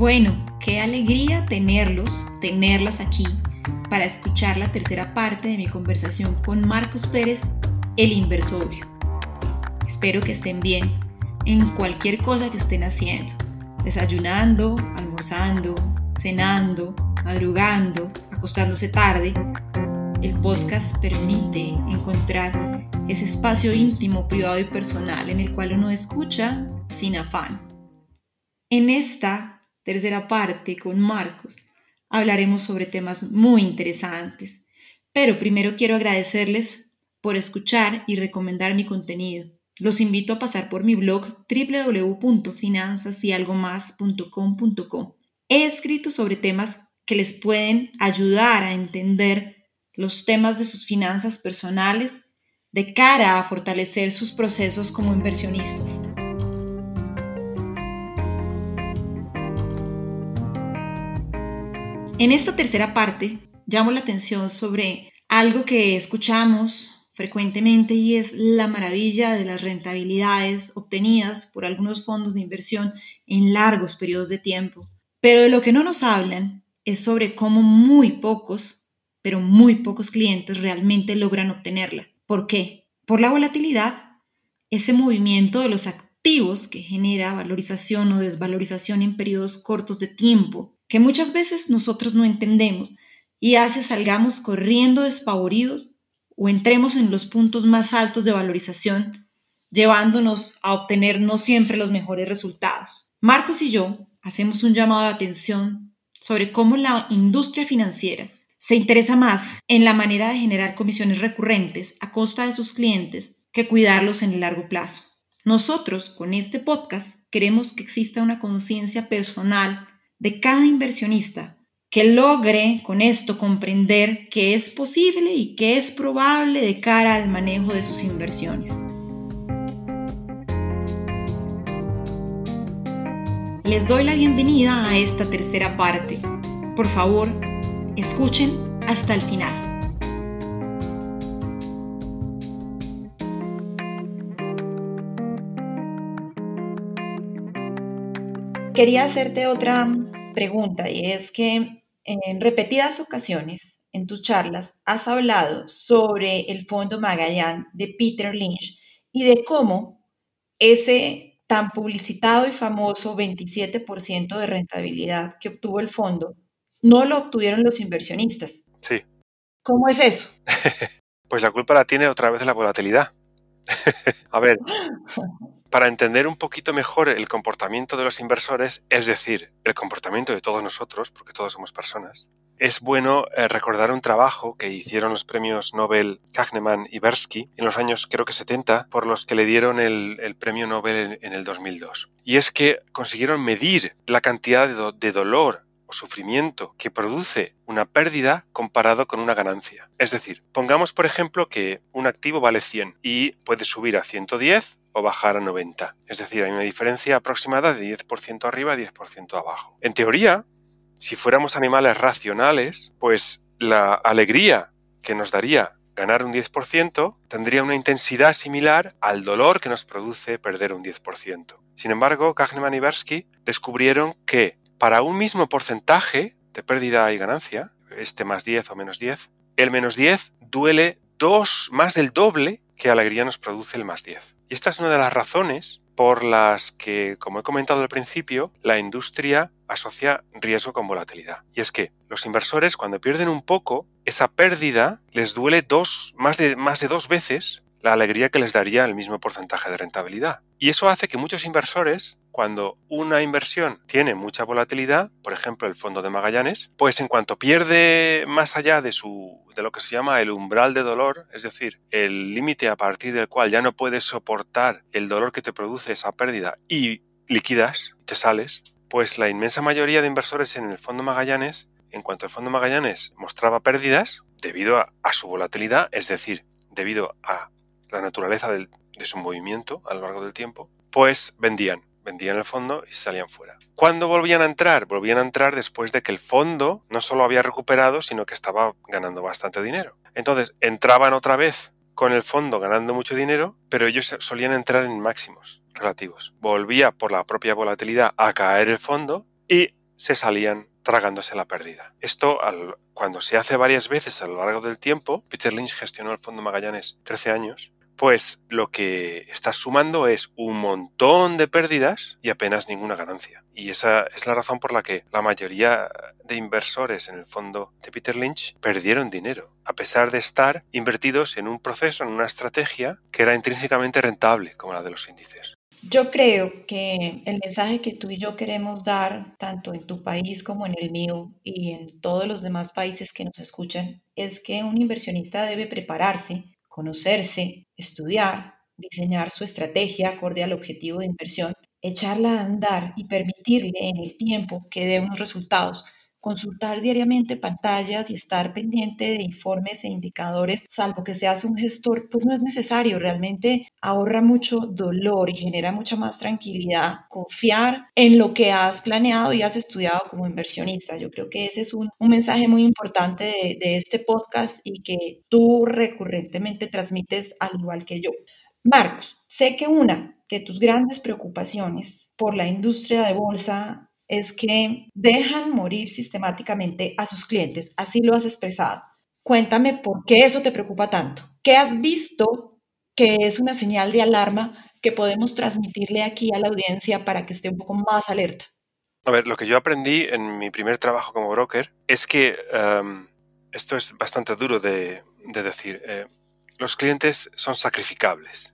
Bueno, qué alegría tenerlos, tenerlas aquí para escuchar la tercera parte de mi conversación con Marcos Pérez, el inversorio. Espero que estén bien en cualquier cosa que estén haciendo, desayunando, almorzando, cenando, madrugando, acostándose tarde. El podcast permite encontrar ese espacio íntimo, privado y personal en el cual uno escucha sin afán. En esta tercera parte con Marcos, hablaremos sobre temas muy interesantes. Pero primero quiero agradecerles por escuchar y recomendar mi contenido. Los invito a pasar por mi blog www.finanzasyalgomás.com.co. He escrito sobre temas que les pueden ayudar a entender los temas de sus finanzas personales de cara a fortalecer sus procesos como inversionistas. En esta tercera parte llamo la atención sobre algo que escuchamos frecuentemente y es la maravilla de las rentabilidades obtenidas por algunos fondos de inversión en largos periodos de tiempo. Pero de lo que no nos hablan es sobre cómo muy pocos, pero muy pocos clientes realmente logran obtenerla. ¿Por qué? Por la volatilidad, ese movimiento de los activos que genera valorización o desvalorización en periodos cortos de tiempo que muchas veces nosotros no entendemos y hace salgamos corriendo despavoridos o entremos en los puntos más altos de valorización, llevándonos a obtener no siempre los mejores resultados. Marcos y yo hacemos un llamado de atención sobre cómo la industria financiera se interesa más en la manera de generar comisiones recurrentes a costa de sus clientes que cuidarlos en el largo plazo. Nosotros, con este podcast, queremos que exista una conciencia personal de cada inversionista que logre con esto comprender qué es posible y qué es probable de cara al manejo de sus inversiones. Les doy la bienvenida a esta tercera parte. Por favor, escuchen hasta el final. Quería hacerte otra pregunta y es que en repetidas ocasiones en tus charlas has hablado sobre el fondo Magallan de Peter Lynch y de cómo ese tan publicitado y famoso 27% de rentabilidad que obtuvo el fondo no lo obtuvieron los inversionistas. Sí. ¿Cómo es eso? pues la culpa la tiene otra vez la volatilidad. A ver, para entender un poquito mejor el comportamiento de los inversores, es decir, el comportamiento de todos nosotros, porque todos somos personas, es bueno eh, recordar un trabajo que hicieron los premios Nobel Kahneman y Bersky en los años creo que 70, por los que le dieron el, premio Nobel en, el 2002. Y es que consiguieron medir la cantidad de, de dolor o sufrimiento que produce una pérdida comparado con una ganancia. Es decir, pongamos por ejemplo que un activo vale 100 y puede subir a 110 o bajar a 90. Es decir, hay una diferencia aproximada de 10% arriba y 10% abajo. En teoría, si fuéramos animales racionales, pues la alegría que nos daría ganar un 10% tendría una intensidad similar al dolor que nos produce perder un 10%. Sin embargo, Kahneman y Bersky descubrieron que para un mismo porcentaje de pérdida y ganancia, este más 10 o menos 10, el menos 10 duele dos, más del doble que alegría nos produce el más 10. Y esta es una de las razones por las que, como he comentado al principio, la industria asocia riesgo con volatilidad. Y es que los inversores cuando pierden un poco, esa pérdida les duele dos, más, de, más de dos veces la alegría que les daría el mismo porcentaje de rentabilidad. Y eso hace que muchos inversores, cuando una inversión tiene mucha volatilidad, por ejemplo el fondo de Magallanes, pues en cuanto pierde más allá de su de lo que se llama el umbral de dolor, es decir, el límite a partir del cual ya no puedes soportar el dolor que te produce esa pérdida y liquidas, te sales, pues la inmensa mayoría de inversores en el fondo Magallanes, en cuanto el fondo Magallanes mostraba pérdidas debido a, a su volatilidad, es decir, debido a la naturaleza de su movimiento a lo largo del tiempo, pues vendían, vendían el fondo y salían fuera. ¿Cuándo volvían a entrar? Volvían a entrar después de que el fondo no solo había recuperado, sino que estaba ganando bastante dinero. Entonces entraban otra vez con el fondo ganando mucho dinero, pero ellos solían entrar en máximos relativos. Volvía por la propia volatilidad a caer el fondo y se salían tragándose la pérdida. Esto, cuando se hace varias veces a lo largo del tiempo, Peter Lynch gestionó el Fondo Magallanes 13 años, pues lo que está sumando es un montón de pérdidas y apenas ninguna ganancia. Y esa es la razón por la que la mayoría de inversores en el fondo de Peter Lynch perdieron dinero, a pesar de estar invertidos en un proceso, en una estrategia que era intrínsecamente rentable, como la de los índices. Yo creo que el mensaje que tú y yo queremos dar, tanto en tu país como en el mío y en todos los demás países que nos escuchan, es que un inversionista debe prepararse conocerse, estudiar, diseñar su estrategia acorde al objetivo de inversión, echarla a andar y permitirle en el tiempo que dé unos resultados consultar diariamente pantallas y estar pendiente de informes e indicadores, salvo que seas un gestor, pues no es necesario, realmente ahorra mucho dolor y genera mucha más tranquilidad confiar en lo que has planeado y has estudiado como inversionista. Yo creo que ese es un, mensaje muy importante de, de este podcast y que tú recurrentemente transmites al igual que yo. Marcos, sé que una de tus grandes preocupaciones por la industria de bolsa es que dejan morir sistemáticamente a sus clientes. Así lo has expresado. Cuéntame por qué eso te preocupa tanto. ¿Qué has visto que es una señal de alarma que podemos transmitirle aquí a la audiencia para que esté un poco más alerta? A ver, lo que yo aprendí en mi primer trabajo como broker es que em, esto es bastante duro de, decir. Eh, los clientes son sacrificables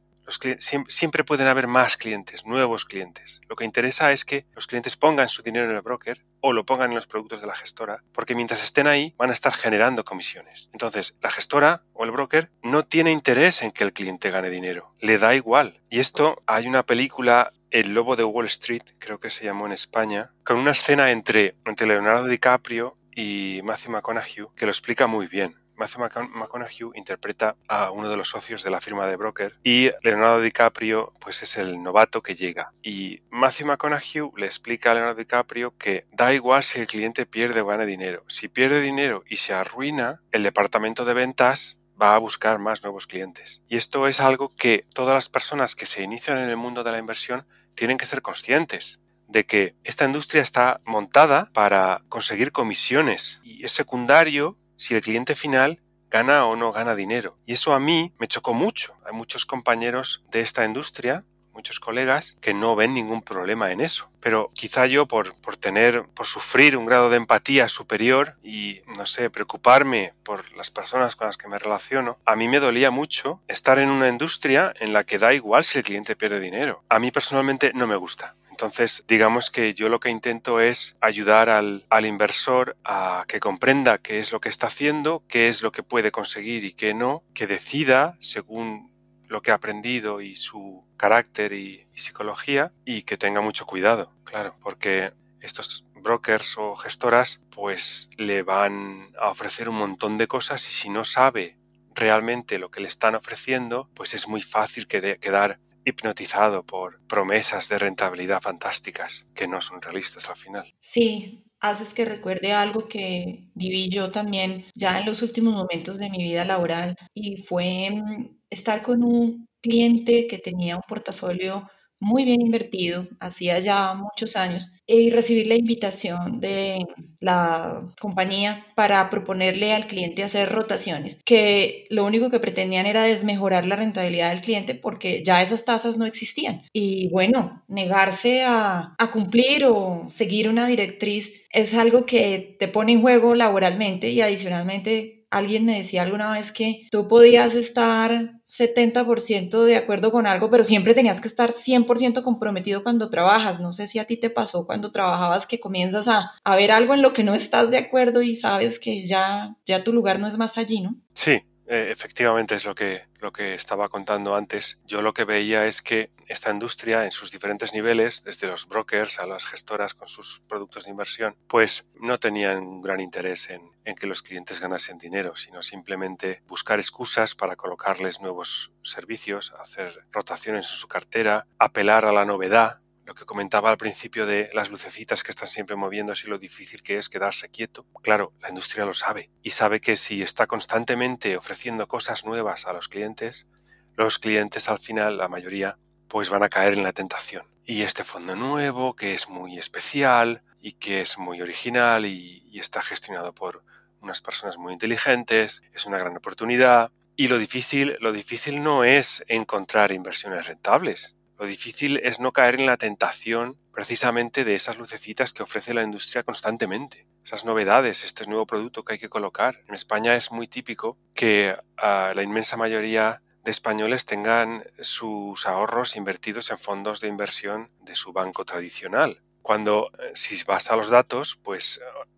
siempre pueden haber más clientes, nuevos clientes. Lo que interesa es que los clientes pongan su dinero en el broker o lo pongan en los productos de la gestora, porque mientras estén ahí van a estar generando comisiones. Entonces, la gestora o el broker no tiene interés en que el cliente gane dinero, le da igual. Y esto hay una película el Lobo de Wall Street, creo que se llamó en España, con una escena entre, entre Leonardo DiCaprio y Matthew McConaughey que lo explica muy bien. Matthew McConaughey interpreta a uno de los socios de la firma de broker y Leonardo DiCaprio pues es el novato que llega. Y Matthew McConaughey le explica a Leonardo DiCaprio que da igual si el cliente pierde o gana dinero. Si pierde dinero y se arruina, el departamento de ventas va a buscar más nuevos clientes. Y esto es algo que todas las personas que se inician en el mundo de la inversión tienen que ser conscientes de que esta industria está montada para conseguir comisiones y es secundario si el cliente final gana o no gana dinero. Y eso a mí me chocó mucho. Hay muchos compañeros de esta industria muchos colegas que no ven ningún problema en eso. Pero quizá yo por, por tener, por sufrir un grado de empatía superior y, no sé, preocuparme por las personas con las que me relaciono, a mí me dolía mucho estar en una industria en la que da igual si el cliente pierde dinero. A mí personalmente no me gusta. Entonces, digamos que yo lo que intento es ayudar al, inversor a que comprenda qué es lo que está haciendo, qué es lo que puede conseguir y qué no, que decida según lo que ha aprendido y su carácter y, psicología y que tenga mucho cuidado, claro, porque estos brokers o gestoras pues le van a ofrecer un montón de cosas y si no sabe realmente lo que le están ofreciendo, pues es muy fácil quedar hipnotizado por promesas de rentabilidad fantásticas que no son realistas al final. Sí, haces que recuerde algo que viví yo también ya en los últimos momentos de mi vida laboral y fue mm, estar con un cliente que tenía un portafolio muy bien invertido, hacía ya muchos años, y recibir la invitación de la compañía para proponerle al cliente hacer rotaciones, que lo único que pretendían era desmejorar la rentabilidad del cliente porque ya esas tasas no existían. Y bueno, negarse a, a cumplir o seguir una directriz es algo que te pone en juego laboralmente y adicionalmente alguien me decía alguna vez que tú podías estar 70% de acuerdo con algo, pero siempre tenías que estar 100% comprometido cuando trabajas. No sé si a ti te pasó cuando trabajabas que comienzas a, a ver algo en lo que no estás de acuerdo y sabes que ya, ya tu lugar no es más allí, ¿no? Sí, eh, efectivamente es lo que, lo que estaba contando antes. Yo lo que veía es que esta industria en sus diferentes niveles, desde los brokers a las gestoras con sus productos de inversión, pues no tenían gran interés en, en que los clientes ganasen dinero, sino simplemente buscar excusas para colocarles nuevos servicios, hacer rotaciones en su cartera, apelar a la novedad lo que comentaba al principio de las lucecitas que están siempre moviéndose y lo difícil que es quedarse quieto. Claro, la industria lo sabe y sabe que si está constantemente ofreciendo cosas nuevas a los clientes, los clientes al final, la mayoría, pues van a caer en la tentación. Y este fondo nuevo, que es muy especial, y que es muy original y, está gestionado por unas personas muy inteligentes, es una gran oportunidad. Y lo difícil, lo difícil no es encontrar inversiones rentables. Lo difícil es no caer en la tentación precisamente de esas lucecitas que ofrece la industria constantemente. Esas novedades, este nuevo producto que hay que colocar. En España es muy típico que ah, la inmensa mayoría de españoles tengan sus ahorros invertidos en fondos de inversión de su banco tradicional. Cuando, eh, si vas a los datos, pues eh,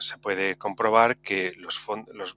se puede comprobar que los, los,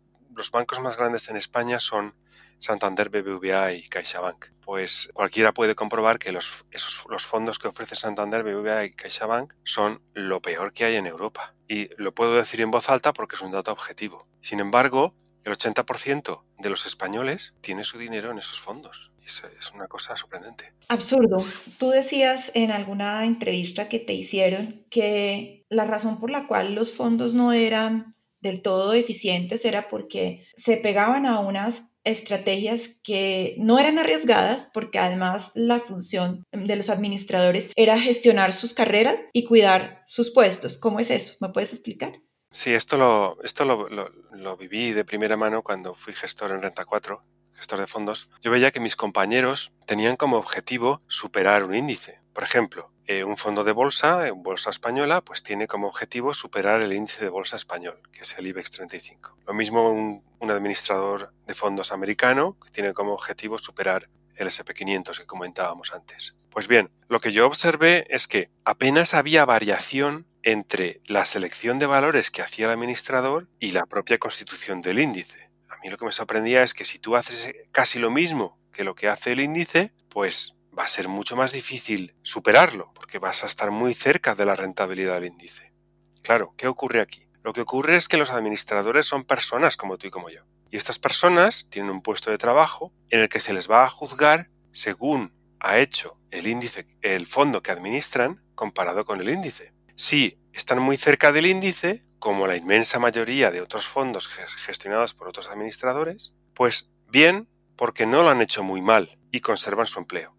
bancos más grandes en España son Santander, BBVA y CaixaBank. Pues cualquiera puede comprobar que los, esos, los fondos que ofrece Santander, BBVA y CaixaBank son lo peor que hay en Europa. Y lo puedo decir en voz alta porque es un dato objetivo. Sin embargo, el 80% de los españoles tiene su dinero en esos fondos. Es una cosa sorprendente. Absurdo. Tú decías en alguna entrevista que te hicieron que la razón por la cual los fondos no eran del todo eficientes era porque se pegaban a unas estrategias que no eran arriesgadas porque además la función de los administradores era gestionar sus carreras y cuidar sus puestos. ¿Cómo es eso? ¿Me puedes explicar? Sí, esto lo, esto lo, viví de primera mano cuando fui gestor en Renta 4, gestor de fondos. Yo veía que mis compañeros tenían como objetivo superar un índice. Por ejemplo, eh, un fondo de bolsa, en bolsa española, pues tiene como objetivo superar el índice de bolsa español, que es el IBEX 35. Lo mismo un, un administrador de fondos americano, que tiene como objetivo superar el SP500 que comentábamos antes. Pues bien, lo que yo observé es que apenas había variación entre la selección de valores que hacía el administrador y la propia constitución del índice. A mí lo que me sorprendía es que si tú haces casi lo mismo que lo que hace el índice, pues va a ser mucho más difícil superarlo, porque vas a estar muy cerca de la rentabilidad del índice. Claro, ¿qué ocurre aquí? Lo que ocurre es que los administradores son personas como tú y como yo. Y estas personas tienen un puesto de trabajo en el que se les va a juzgar según ha hecho el índice, el fondo que administran comparado con el índice. Si están muy cerca del índice, como la inmensa mayoría de otros fondos gestionados por otros administradores, pues bien, porque no lo han hecho muy mal y conservan su empleo.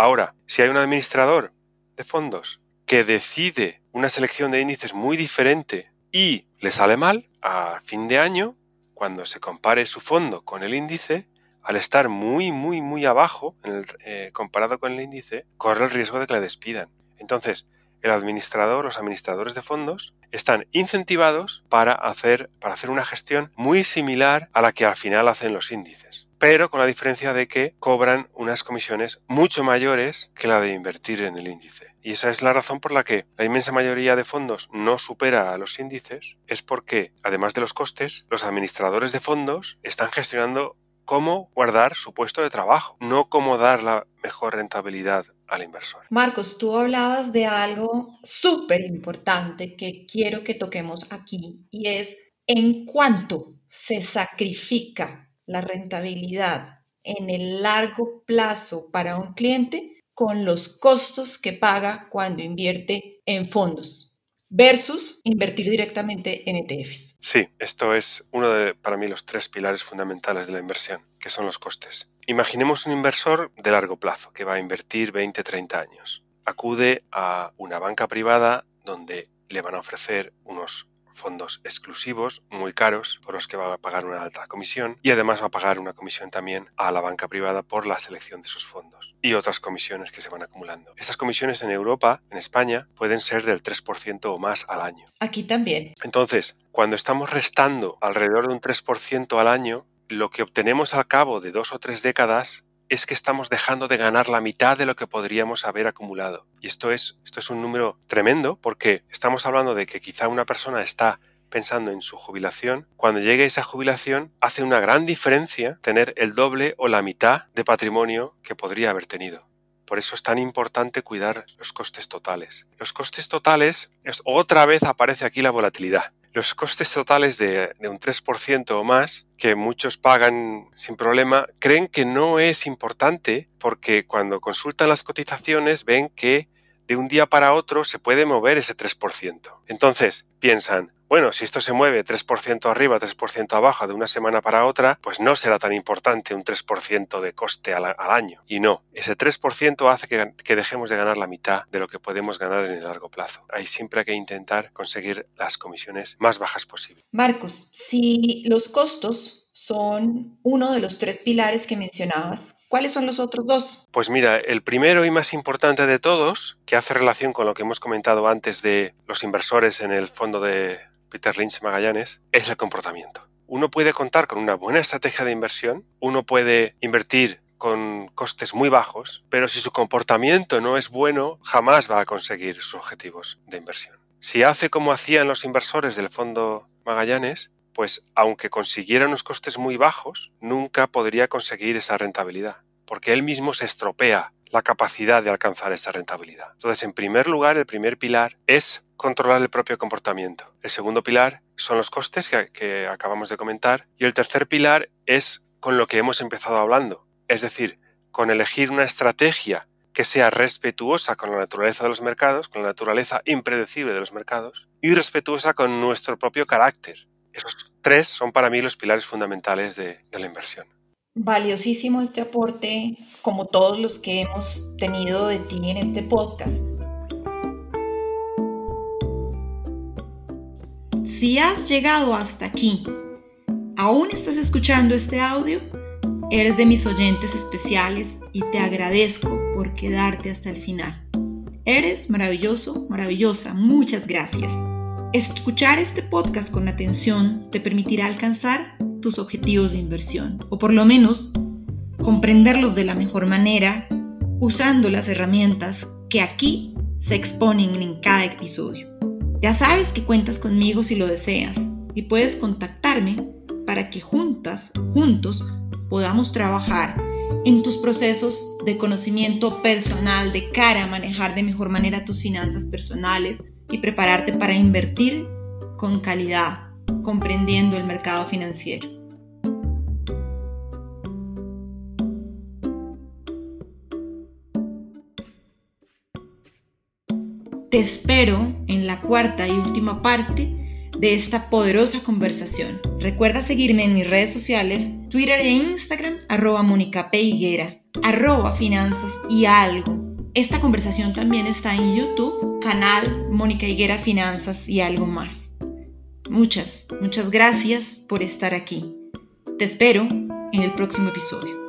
Ahora, si hay un administrador de fondos que decide una selección de índices muy diferente y le sale mal, a fin de año, cuando se compare su fondo con el índice, al estar muy, muy, muy abajo eh, comparado con el índice, corre el riesgo de que le despidan. Entonces, el administrador, los administradores de fondos, están incentivados para hacer, para hacer una gestión muy similar a la que al final hacen los índices pero con la diferencia de que cobran unas comisiones mucho mayores que la de invertir en el índice. Y esa es la razón por la que la inmensa mayoría de fondos no supera a los índices, es porque, además de los costes, los administradores de fondos están gestionando cómo guardar su puesto de trabajo, no cómo dar la mejor rentabilidad al inversor. Marcos, tú hablabas de algo súper importante que quiero que toquemos aquí y es en cuánto se sacrifica la rentabilidad en el largo plazo para un cliente con los costos que paga cuando invierte en fondos versus invertir directamente en ETFs. Sí, esto es uno de, para mí, los tres pilares fundamentales de la inversión, que son los costes. Imaginemos un inversor de largo plazo que va a invertir 20, 30 años. Acude a una banca privada donde le van a ofrecer unos fondos exclusivos muy caros por los que va a pagar una alta comisión y además va a pagar una comisión también a la banca privada por la selección de sus fondos y otras comisiones que se van acumulando. Estas comisiones en Europa, en España, pueden ser del 3% o más al año. Aquí también. Entonces, cuando estamos restando alrededor de un 3% al año, lo que obtenemos al cabo de dos o tres décadas es que estamos dejando de ganar la mitad de lo que podríamos haber acumulado. Y esto es, esto es un número tremendo porque estamos hablando de que quizá una persona está pensando en su jubilación, cuando llegue esa jubilación hace una gran diferencia tener el doble o la mitad de patrimonio que podría haber tenido. Por eso es tan importante cuidar los costes totales. Los costes totales, es, otra vez aparece aquí la volatilidad los costes totales de, un 3% o más, que muchos pagan sin problema, creen que no es importante porque cuando consultan las cotizaciones ven que de un día para otro se puede mover ese 3%. Entonces, piensan, bueno, si esto se mueve 3% arriba, 3% abajo de una semana para otra, pues no será tan importante un 3% de coste al, año. Y no, ese 3% hace que, que, dejemos de ganar la mitad de lo que podemos ganar en el largo plazo. Ahí siempre hay que intentar conseguir las comisiones más bajas posible. Marcos, si los costos son uno de los tres pilares que mencionabas, ¿Cuáles son los otros dos? Pues mira, el primero y más importante de todos, que hace relación con lo que hemos comentado antes de los inversores en el fondo de Peter Lynch Magallanes, es el comportamiento. Uno puede contar con una buena estrategia de inversión, uno puede invertir con costes muy bajos, pero si su comportamiento no es bueno, jamás va a conseguir sus objetivos de inversión. Si hace como hacían los inversores del fondo Magallanes, pues aunque consiguiera unos costes muy bajos, nunca podría conseguir esa rentabilidad, porque él mismo se estropea la capacidad de alcanzar esa rentabilidad. Entonces, en primer lugar, el primer pilar es controlar el propio comportamiento. El segundo pilar son los costes que, acabamos de comentar. Y el tercer pilar es con lo que hemos empezado hablando, es decir, con elegir una estrategia que sea respetuosa con la naturaleza de los mercados, con la naturaleza impredecible de los mercados, y respetuosa con nuestro propio carácter, esos tres son para mí los pilares fundamentales de, la inversión. Valiosísimo este aporte, como todos los que hemos tenido de ti en este podcast. Si has llegado hasta aquí, aún estás escuchando este audio, eres de mis oyentes especiales y te agradezco por quedarte hasta el final. Eres maravilloso, maravillosa. Muchas gracias. Escuchar este podcast con atención te permitirá alcanzar tus objetivos de inversión, o por lo menos comprenderlos de la mejor manera usando las herramientas que aquí se exponen en cada episodio. Ya sabes que cuentas conmigo si lo deseas y puedes contactarme para que juntas, juntos, podamos trabajar en tus procesos de conocimiento personal de cara a manejar de mejor manera tus finanzas personales, y prepararte para invertir con calidad, comprendiendo el mercado financiero. Te espero en la cuarta y última parte de esta poderosa conversación. Recuerda seguirme en mis redes sociales, Twitter e Instagram, arroba Mónica. Higuera, arroba finanzas y algo. Esta conversación también está en YouTube canal Mónica Higuera Finanzas y algo más. Muchas, muchas gracias por estar aquí. Te espero en el próximo episodio.